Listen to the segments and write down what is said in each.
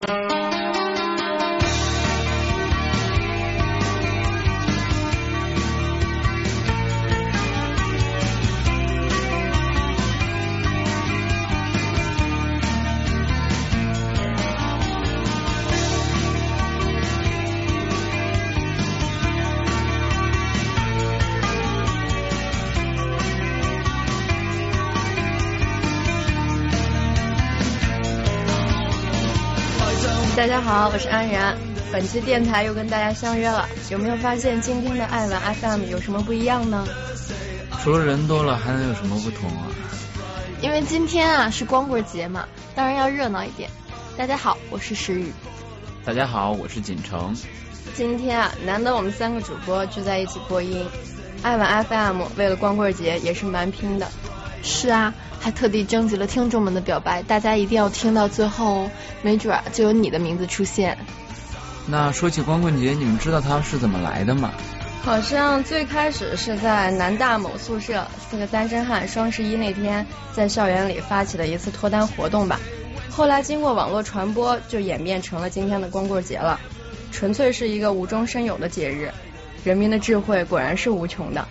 大好，我是安然。本期电台又跟大家相约了，有没有发现今天的爱晚 FM 有什么不一样呢？除了人多了，还能有什么不同啊？因为今天啊是光棍节嘛，当然要热闹一点。大家好，我是石宇。大家好，我是锦城。今天啊，难得我们三个主播聚在一起播音，爱晚 FM 为了光棍节也是蛮拼的。是啊。还特地征集了听众们的表白，大家一定要听到最后，没准儿就有你的名字出现。那说起光棍节，你们知道它是怎么来的吗？好像最开始是在南大某宿舍，四个单身汉双十一那天在校园里发起的一次脱单活动吧。后来经过网络传播，就演变成了今天的光棍节了。纯粹是一个无中生有的节日，人民的智慧果然是无穷的。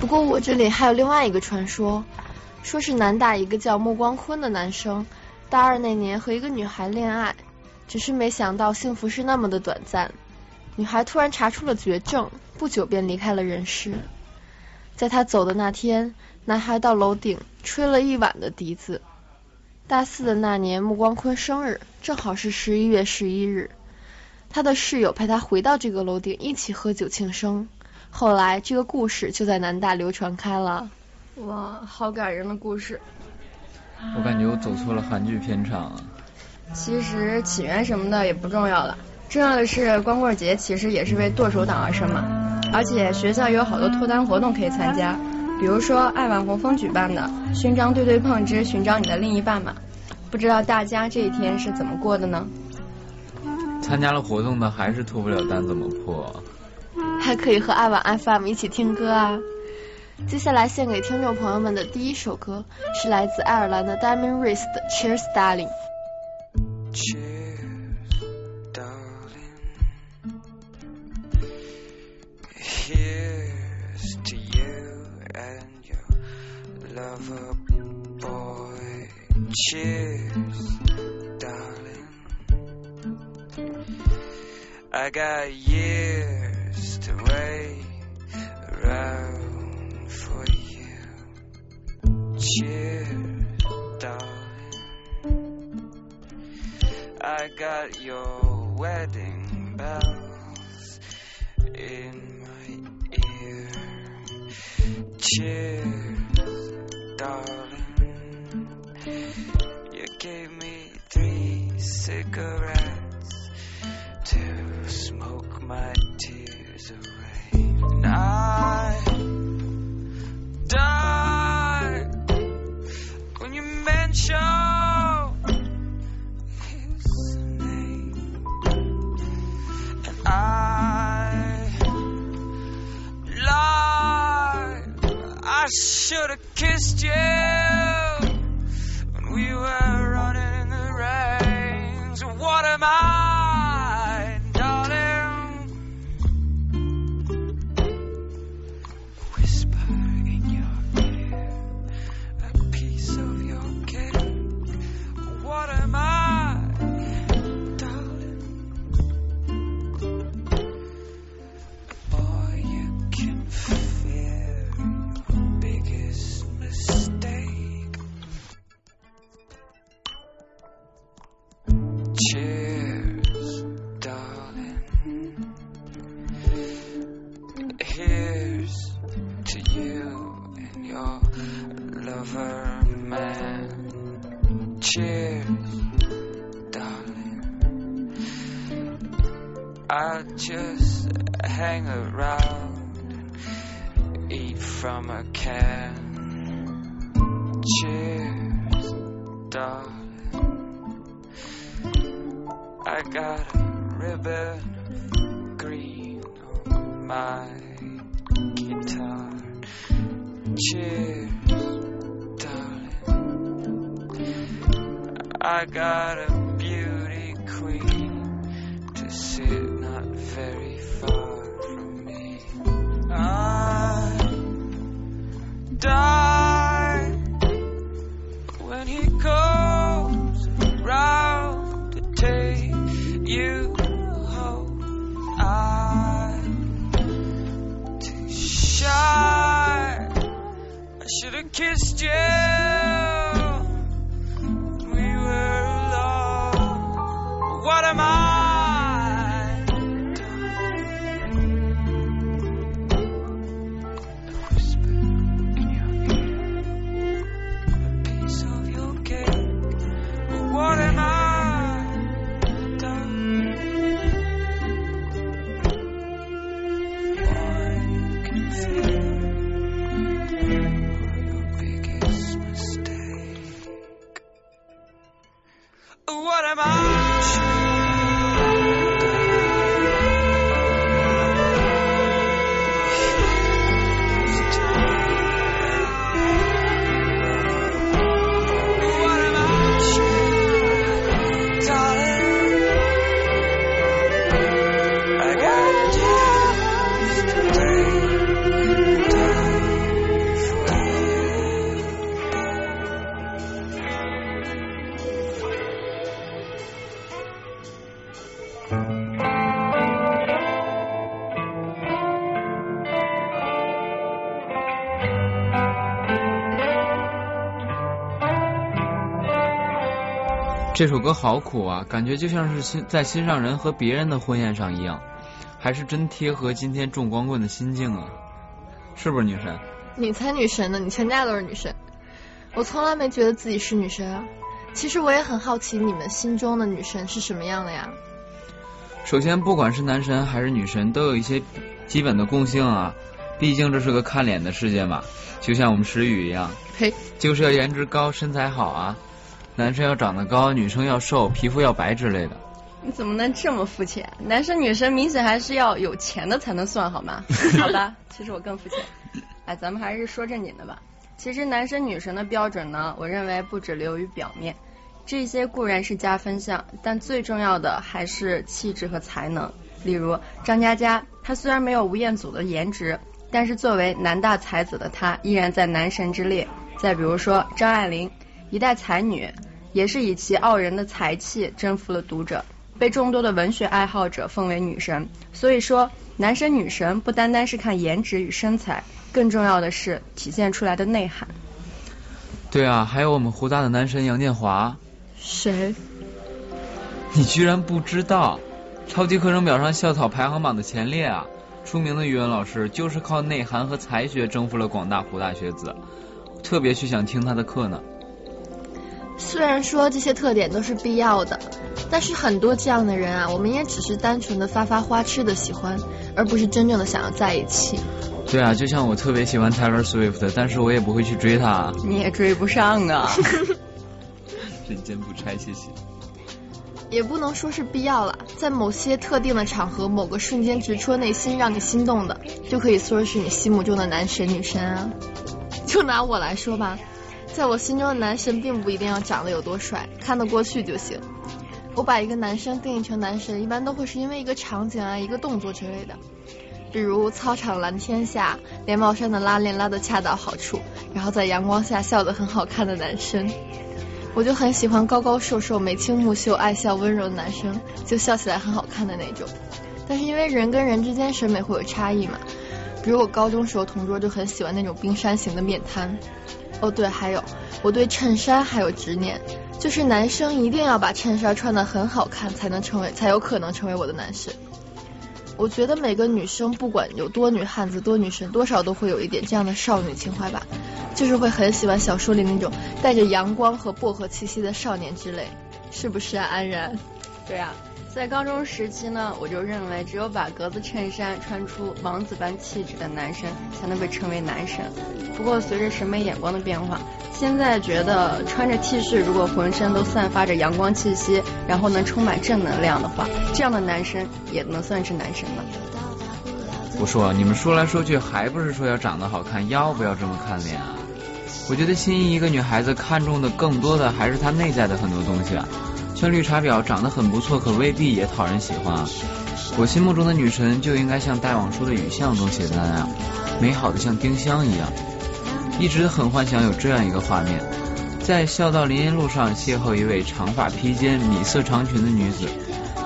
不过我这里还有另外一个传说。说是南大一个叫穆光坤的男生，大二那年和一个女孩恋爱，只是没想到幸福是那么的短暂。女孩突然查出了绝症，不久便离开了人世。在他走的那天，男孩到楼顶吹了一晚的笛子。大四的那年，穆光坤生日正好是十一月十一日，他的室友陪他回到这个楼顶一起喝酒庆生。后来，这个故事就在南大流传开了。哇，好感人的故事！我感觉我走错了韩剧片场啊。其实起源什么的也不重要了，重要的是光棍节其实也是为剁手党而生嘛。而且学校有好多脱单活动可以参加，比如说爱晚红枫举办的“勋章对对碰之寻找你的另一半”嘛。不知道大家这一天是怎么过的呢？参加了活动的还是脱不了单，怎么破？还可以和爱晚 FM 一起听歌啊。接下来献给听众朋友们的第一首歌是来自爱尔兰的 Diamond Race 的 Cheers Darling。Cheers, darling. Here's to you and your lover boy. Cheers, darling. I got years got your wedding bells in my ear. Cheers, darling. You gave me three cigarettes to smoke my should've kissed you. dog. I got a ribbon green on my guitar. Cheers, darling. I got a beauty queen to sit not very far from me. I die. Kissed you. 这首歌好苦啊，感觉就像是心在心上人和别人的婚宴上一样，还是真贴合今天种光棍的心境啊，是不是女神？你才女神呢，你全家都是女神。我从来没觉得自己是女神啊。其实我也很好奇，你们心中的女神是什么样的呀？首先，不管是男神还是女神，都有一些基本的共性啊，毕竟这是个看脸的世界嘛，就像我们石宇一样，嘿！就是要颜值高、身材好啊，男生要长得高，女生要瘦，皮肤要白之类的。你怎么能这么肤浅？男生女生明显还是要有钱的才能算好吗？好吧，其实我更肤浅。哎，咱们还是说正经的吧。其实男生女生的标准呢，我认为不只流于表面，这些固然是加分项，但最重要的还是气质和才能。例如张嘉佳，她虽然没有吴彦祖的颜值，但是作为男大才子的她，依然在男神之列。再比如说张爱玲，一代才女，也是以其傲人的才气征服了读者。被众多的文学爱好者奉为女神，所以说男神女神不单单是看颜值与身材，更重要的是体现出来的内涵。对啊，还有我们湖大的男神杨建华，谁？你居然不知道？超级课程表上校草排行榜的前列啊！出名的语文老师就是靠内涵和才学征服了广大湖大学子，特别去想听他的课呢。虽然说这些特点都是必要的，但是很多这样的人啊，我们也只是单纯的发发花痴的喜欢，而不是真正的想要在一起。对啊，就像我特别喜欢 Taylor Swift，但是我也不会去追她。你也追不上啊！人间不拆，谢谢。也不能说是必要了，在某些特定的场合，某个瞬间直戳内心，让你心动的，就可以说是你心目中的男神女神啊。就拿我来说吧，在我心中的男神并不一定要长得有多帅，看得过去就行。我把一个男生定义成男神，一般都会是因为一个场景啊、一个动作之类的，比如操场蓝天下，连帽衫的拉链拉得恰到好处，然后在阳光下笑得很好看的男生。我就很喜欢高高瘦瘦、眉清目秀、爱笑温柔的男生，就笑起来很好看的那种。但是因为人跟人之间审美会有差异嘛，比如我高中时候同桌就很喜欢那种冰山型的面瘫。哦对，还有我对衬衫还有执念，就是男生一定要把衬衫穿得很好看，才能成为才有可能成为我的男神。我觉得每个女生不管有多女汉子多女神，多少都会有一点这样的少女情怀吧，就是会很喜欢小说里那种带着阳光和薄荷气息的少年之类，是不是啊，安然？对啊，在高中时期呢，我就认为只有把格子衬衫穿出王子般气质的男生才能被称为男神。不过随着审美眼光的变化，现在觉得穿着 T 恤如果浑身都散发着阳光气息，然后能充满正能量的话，这样的男生也能算是男神吧。不说，你们说来说去还不是说要长得好看，要不要这么看脸啊？我觉得心仪一个女孩子看重的更多的还是她内在的很多东西啊，像绿茶婊长得很不错，可未必也讨人喜欢。我心目中的女神就应该像大望舒的雨巷中写的那样，美好的像丁香一样。一直很幻想有这样一个画面，在孝道林荫路上邂逅一位长发披肩、米色长裙的女子，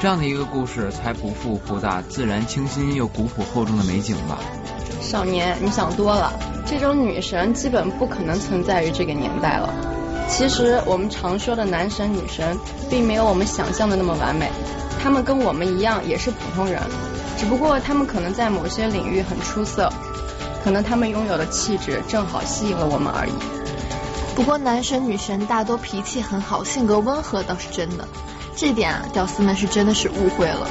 这样的一个故事才不负湖大自然清新又古朴厚重的美景吧。少年，你想多了，这种女神基本不可能存在于这个年代了。其实我们常说的男神女神并没有我们想象的那么完美他们跟我们一样也是普通人只不过他们可能在某些领域很出色可能他们拥有的气质正好吸引了我们而已不过男神女神大多脾气很好性格温和倒是真的这点啊屌丝们是真的是误会了。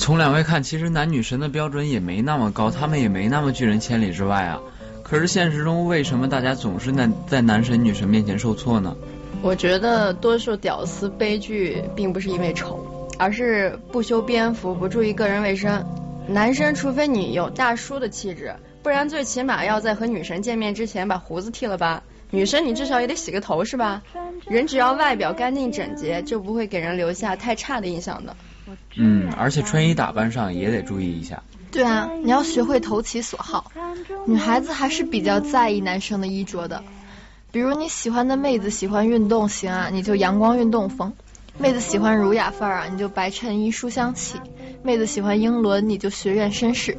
从两位看其实男女神的标准也没那么高他们也没那么拒人千里之外啊。可是现实中为什么大家总是在在男神女神面前受挫呢？我觉得多数屌丝悲剧并不是因为丑而是不修边幅不注意个人卫生。男生除非你有大叔的气质不然最起码要在和女神见面之前把胡子剃了吧。女生你至少也得洗个头是吧？人只要外表干净整洁就不会给人留下太差的印象的。嗯而且穿衣打扮上也得注意一下。对啊你要学会投其所好。女孩子还是比较在意男生的衣着的。比如你喜欢的妹子喜欢运动型啊你就阳光运动风。妹子喜欢儒雅范儿啊你就白衬衣书香气。妹子喜欢英伦你就学院绅士。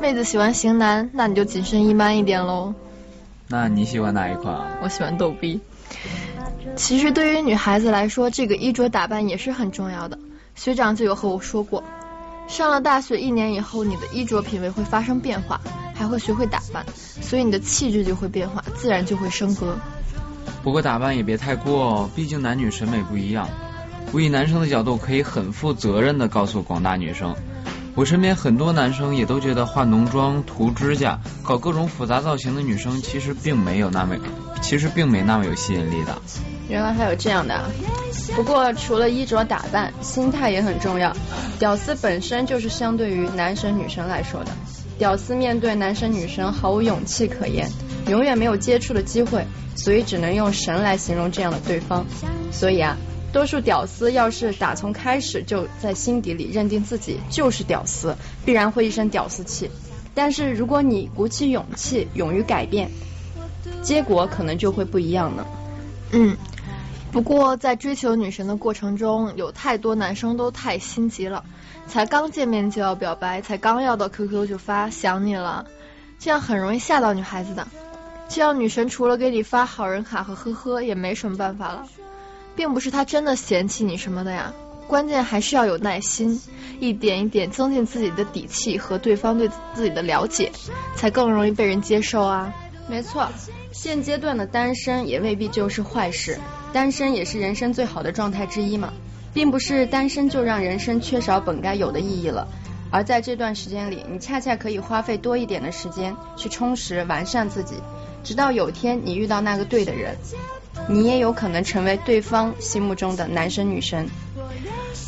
妹子喜欢型男那你就紧身衣般一点喽。那你喜欢哪一款啊？我喜欢逗逼。其实对于女孩子来说这个衣着打扮也是很重要的。学长就有和我说过上了大学一年以后你的衣着品味会发生变化还会学会打扮所以你的气质就会变化自然就会升格。不过打扮也别太过哦毕竟男女审美不一样。我以男生的角度可以很负责任的告诉广大女生。我身边很多男生也都觉得化浓妆涂指甲搞各种复杂造型的女生其实并没有那么其实并没那么有吸引力的。原来还有这样的啊。不过除了衣着打扮心态也很重要。屌丝本身就是相对于男神女神来说的。屌丝面对男神女神毫无勇气可言永远没有接触的机会所以只能用神来形容这样的对方。所以啊多数屌丝要是打从开始就在心底里认定自己就是屌丝必然会一身屌丝气。但是如果你鼓起勇气勇于改变结果可能就会不一样呢。嗯，不过在追求女神的过程中，有太多男生都太心急了，才刚见面就要表白，才刚要到 QQ 就发想你了，这样很容易吓到女孩子的。这样女神除了给你发好人卡和呵呵，也没什么办法了，并不是她真的嫌弃你什么的呀，关键还是要有耐心，一点一点增进自己的底气和对方对自己的了解，才更容易被人接受啊。没错现阶段的单身也未必就是坏事单身也是人生最好的状态之一嘛并不是单身就让人生缺少本该有的意义了。而在这段时间里你恰恰可以花费多一点的时间去充实完善自己直到有天你遇到那个对的人你也有可能成为对方心目中的男神女神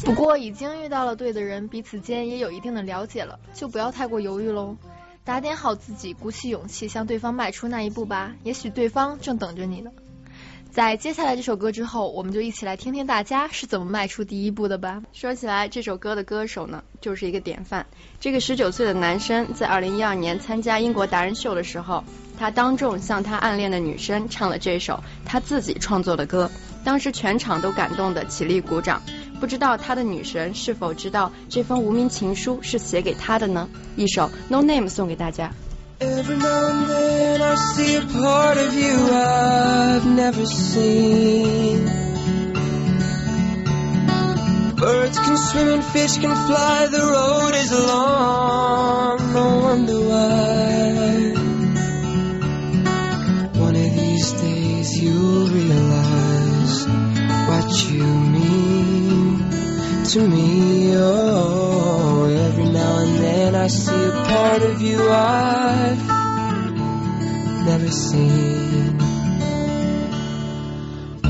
不过已经遇到了对的人彼此间也有一定的了解了就不要太过犹豫喽打点好自己鼓起勇气向对方迈出那一步吧。也许对方正等着你呢。在接下来这首歌之后我们就一起来听听大家是怎么迈出第一步的吧。说起来这首歌的歌手呢就是一个典范。这个十九岁的男生在二零一二年参加英国达人秀的时候他当众向他暗恋的女生唱了这首他自己创作的歌。当时全场都感动得起立鼓掌。不知道他的女神是否知道这封无名情书是写给他的呢？一首《No Name》送给大家。Every now and then I see a part of you I've never seen. Birds can swim and fish can fly, the road is long, no wonder why. One of these days you'll realize what you mean to me. Oh, every now and then I see a part of you I've never seen.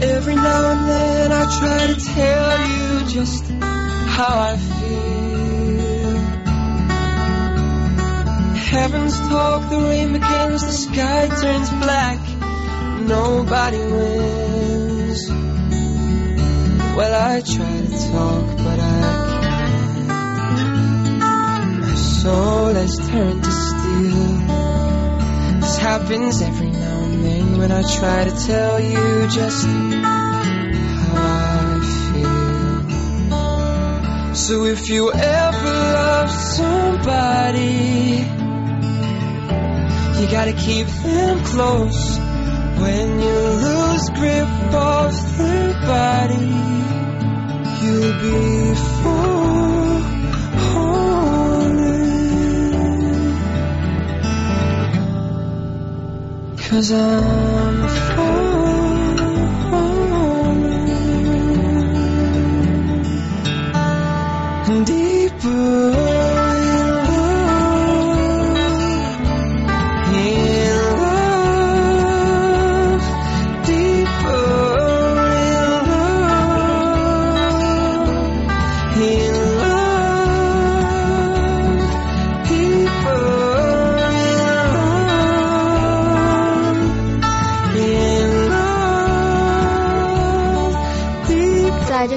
Every now and then I try to tell you just how I feel. Heavens talk, the rain begins, the sky turns black. Nobody wins. Well, I try to talk, but I can't. My soul has turned to steel. This happens every now and then when I try to tell you just how I feel. So if you ever love somebody, you gotta keep them close. When you lose grip of their body, you'll be falling. Cause I'm falling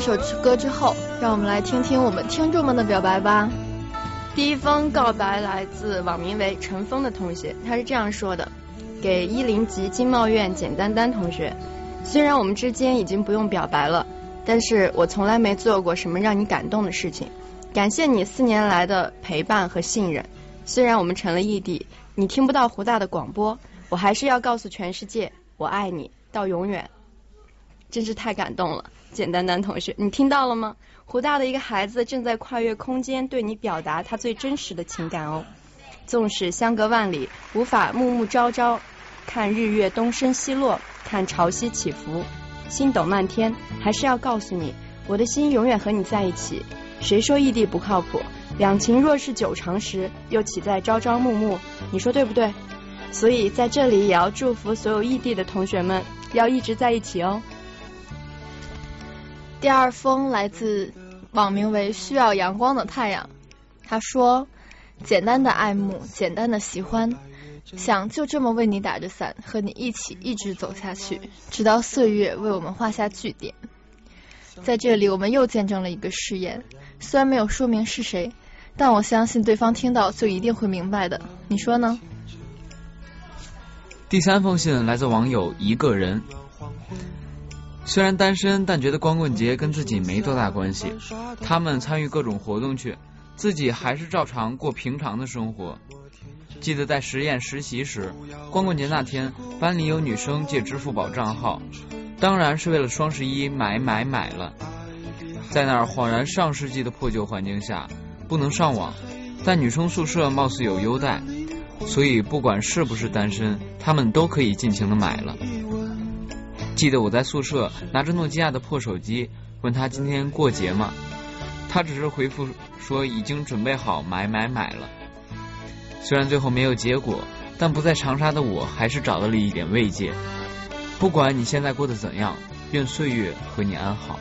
首歌之后，让我们来听听我们听众们的表白吧。第一封告白来自网名为陈峰的同学，他是这样说的：给一零级经贸院简丹丹同学，虽然我们之间已经不用表白了，但是我从来没做过什么让你感动的事情。感谢你四年来的陪伴和信任。虽然我们成了异地，你听不到湖大的广播，我还是要告诉全世界，我爱你到永远。真是太感动了，简丹丹同学，你听到了吗？湖大的一个孩子正在跨越空间对你表达他最真实的情感哦。纵使相隔万里，无法暮暮朝朝，看日月东升西落，看潮汐起伏，星斗漫天，还是要告诉你，我的心永远和你在一起。谁说异地不靠谱？两情若是久长时，又岂在朝朝暮暮？你说对不对？所以在这里也要祝福所有异地的同学们，要一直在一起哦。第二封来自网名为“需要阳光的太阳”，他说：“简单的爱慕，简单的喜欢，想就这么为你打着伞，和你一起一直走下去，直到岁月为我们画下句点。”在这里，我们又见证了一个誓言，虽然没有说明是谁，但我相信对方听到就一定会明白的。你说呢？第三封信来自网友一个人，虽然单身，但觉得光棍节跟自己没多大关系。他们参与各种活动去，自己还是照常过平常的生活。记得在实验实习时，光棍节那天，班里有女生借支付宝账号，当然是为了双十一买买买了。在那儿恍然上世纪的破旧环境下，不能上网，但女生宿舍貌似有优待。所以不管是不是单身，他们都可以尽情的买了。记得我在宿舍拿着诺基亚的破手机，问他今天过节吗？他只是回复说已经准备好买买买了。虽然最后没有结果，但不在长沙的我还是找到了一点慰藉。不管你现在过得怎样，愿岁月和你安好。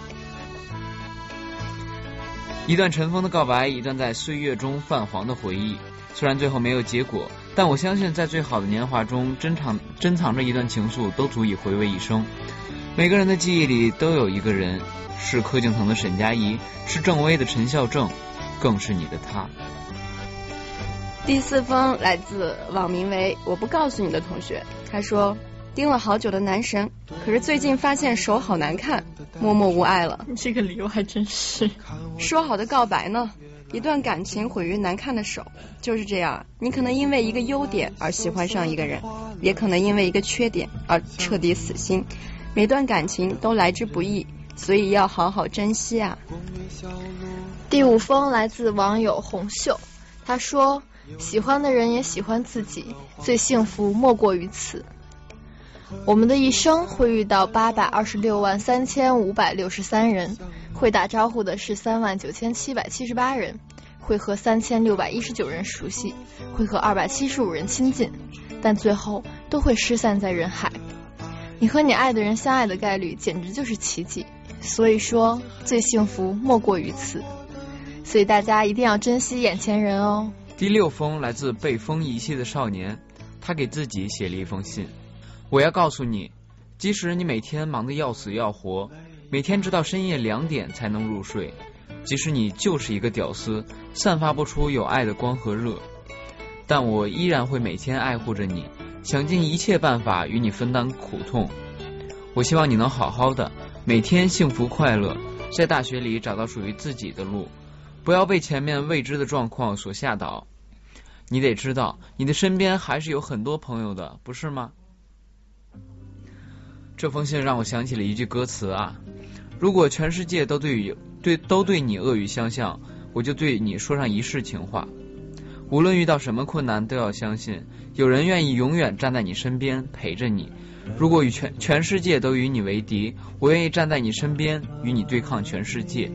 一段尘封的告白，一段在岁月中泛黄的回忆。虽然最后没有结果，但我相信在最好的年华中珍藏珍藏着一段情愫，都足以回味一生。每个人的记忆里都有一个人，是柯敬腾的沈佳宜，是郑微的陈孝正，更是你的他。第四封来自网名为“我不告诉你”的同学，他说盯了好久的男神，可是最近发现手好难看，默默无爱了。这个理由还真是。说好的告白呢？一段感情毁于难看的手，就是这样。你可能因为一个优点而喜欢上一个人，也可能因为一个缺点而彻底死心。每段感情都来之不易，所以要好好珍惜啊。第五封来自网友红袖，他说：“喜欢的人也喜欢自己，最幸福莫过于此。我们的一生会遇到八百二十六万三千五百六十三人。”会打招呼的是三万九千七百七十八人，会和三千六百一十九人熟悉，会和二百七十五人亲近，但最后都会失散在人海。你和你爱的人相爱的概率简直就是奇迹。所以说，最幸福莫过于此。所以大家一定要珍惜眼前人哦。第六封来自被风遗弃的少年，他给自己写了一封信。我要告诉你，即使你每天忙得要死要活，每天直到深夜两点才能入睡，即使你就是一个屌丝，散发不出有爱的光和热，但我依然会每天爱护着你，想尽一切办法与你分担苦痛。我希望你能好好的，每天幸福快乐，在大学里找到属于自己的路。不要被前面未知的状况所吓倒，你得知道，你的身边还是有很多朋友的，不是吗？这封信让我想起了一句歌词啊，如果全世界都对于对都对你恶语相向，我就对你说上一世情话。无论遇到什么困难，都要相信有人愿意永远站在你身边陪着你。如果与全全世界都与你为敌，我愿意站在你身边与你对抗全世界。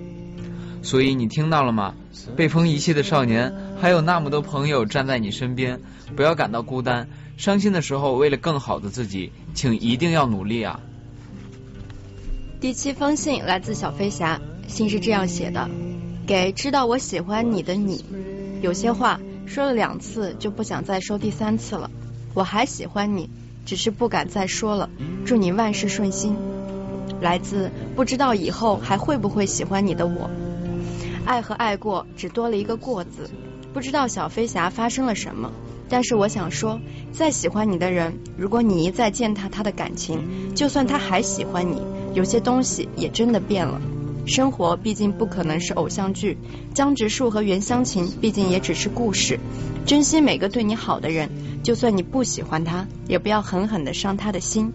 所以你听到了吗？被风遗弃的少年，还有那么多朋友站在你身边，不要感到孤单。伤心的时候，为了更好的自己，请一定要努力啊！第七封信来自小飞侠，信是这样写的：给知道我喜欢你的你，有些话说了两次就不想再说第三次了。我还喜欢你，只是不敢再说了。祝你万事顺心。来自不知道以后还会不会喜欢你的我。爱和爱过只多了一个过字，不知道小飞侠发生了什么。但是我想说，再喜欢你的人，如果你一再践踏他的感情，就算他还喜欢你，有些东西也真的变了。生活毕竟不可能是偶像剧，江直树和袁湘琴毕竟也只是故事。珍惜每个对你好的人，就算你不喜欢他，也不要狠狠的伤他的心。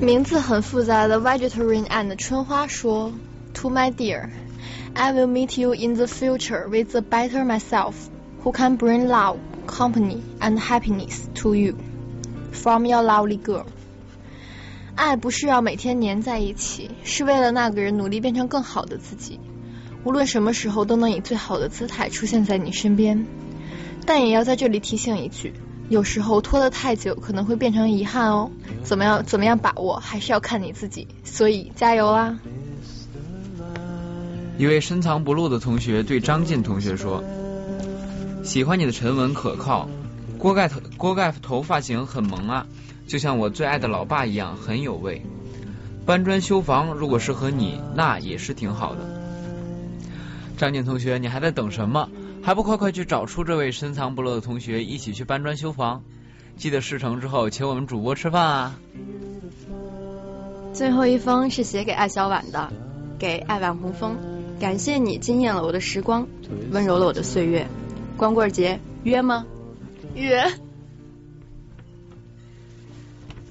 名字很复杂的 Vegetarian and 春花说。To my dear, I will meet you in the future with a better myself, who can bring love, company, and happiness to you. From your lovely girl. 爱不是要每天黏在一起，是为了那个人努力变成更好的自己。无论什么时候都能以最好的姿态出现在你身边。但也要在这里提醒一句，有时候拖得太久可能会变成遗憾哦。怎么样怎么样把握，还是要看你自己。所以加油啦！一位深藏不露的同学对张晋同学说：“喜欢你的沉稳可靠，锅盖头锅盖头发型很萌啊，就像我最爱的老爸一样很有味。搬砖修房如果是和你，那也是挺好的。”张晋同学，你还在等什么？还不快快去找出这位深藏不露的同学，一起去搬砖修房？记得事成之后请我们主播吃饭啊！最后一封是写给艾小婉的，给艾婉红枫。感谢你惊艳了我的时光，温柔了我的岁月。光棍节约吗？约。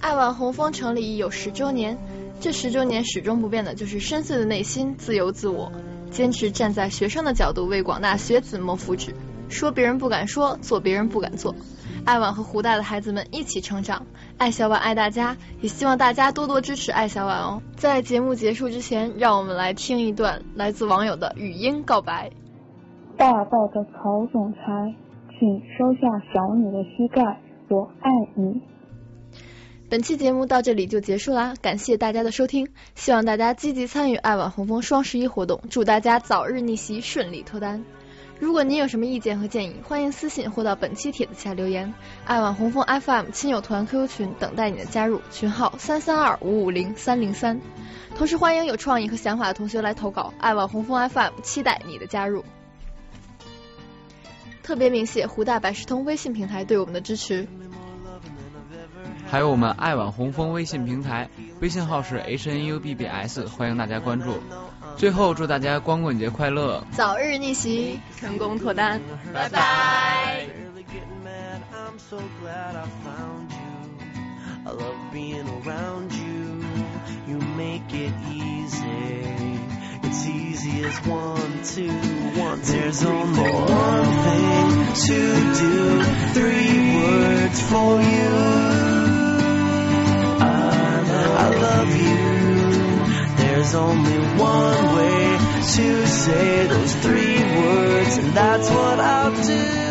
爱晚红枫成立已有十周年，这十周年始终不变的就是深邃的内心，自由自我，坚持站在学生的角度为广大学子谋福祉，说别人不敢说，做别人不敢做。爱晚和湖大的孩子们一起成长，爱小婉爱大家，也希望大家多多支持爱小婉哦。在节目结束之前，让我们来听一段来自网友的语音告白。大大的曹总裁，请收下小女的膝盖，我爱你。本期节目到这里就结束啦，感谢大家的收听，希望大家积极参与爱晚红枫双十一活动，祝大家早日逆袭，顺利脱单。如果您有什么意见和建议，欢迎私信或到本期帖子下留言。爱晚红枫 FM 亲友团 QQ 群等待你的加入，群号三三二五五零三零三。同时欢迎有创意和想法的同学来投稿，爱晚红枫 FM 期待你的加入。特别鸣谢湖大百事通微信平台对我们的支持，还有我们爱晚红枫微信平台，微信号是 h n u b b s，欢迎大家关注。最后祝大家光棍节快乐，早日逆袭，成功脱单，拜拜。I'm so glad I found you. I love being around you. You make it easy. It's easy as one, two, one, two, There's only one thing to do. Three words for you. I, love you. There's only one way to say those three words, and that's what I'll do.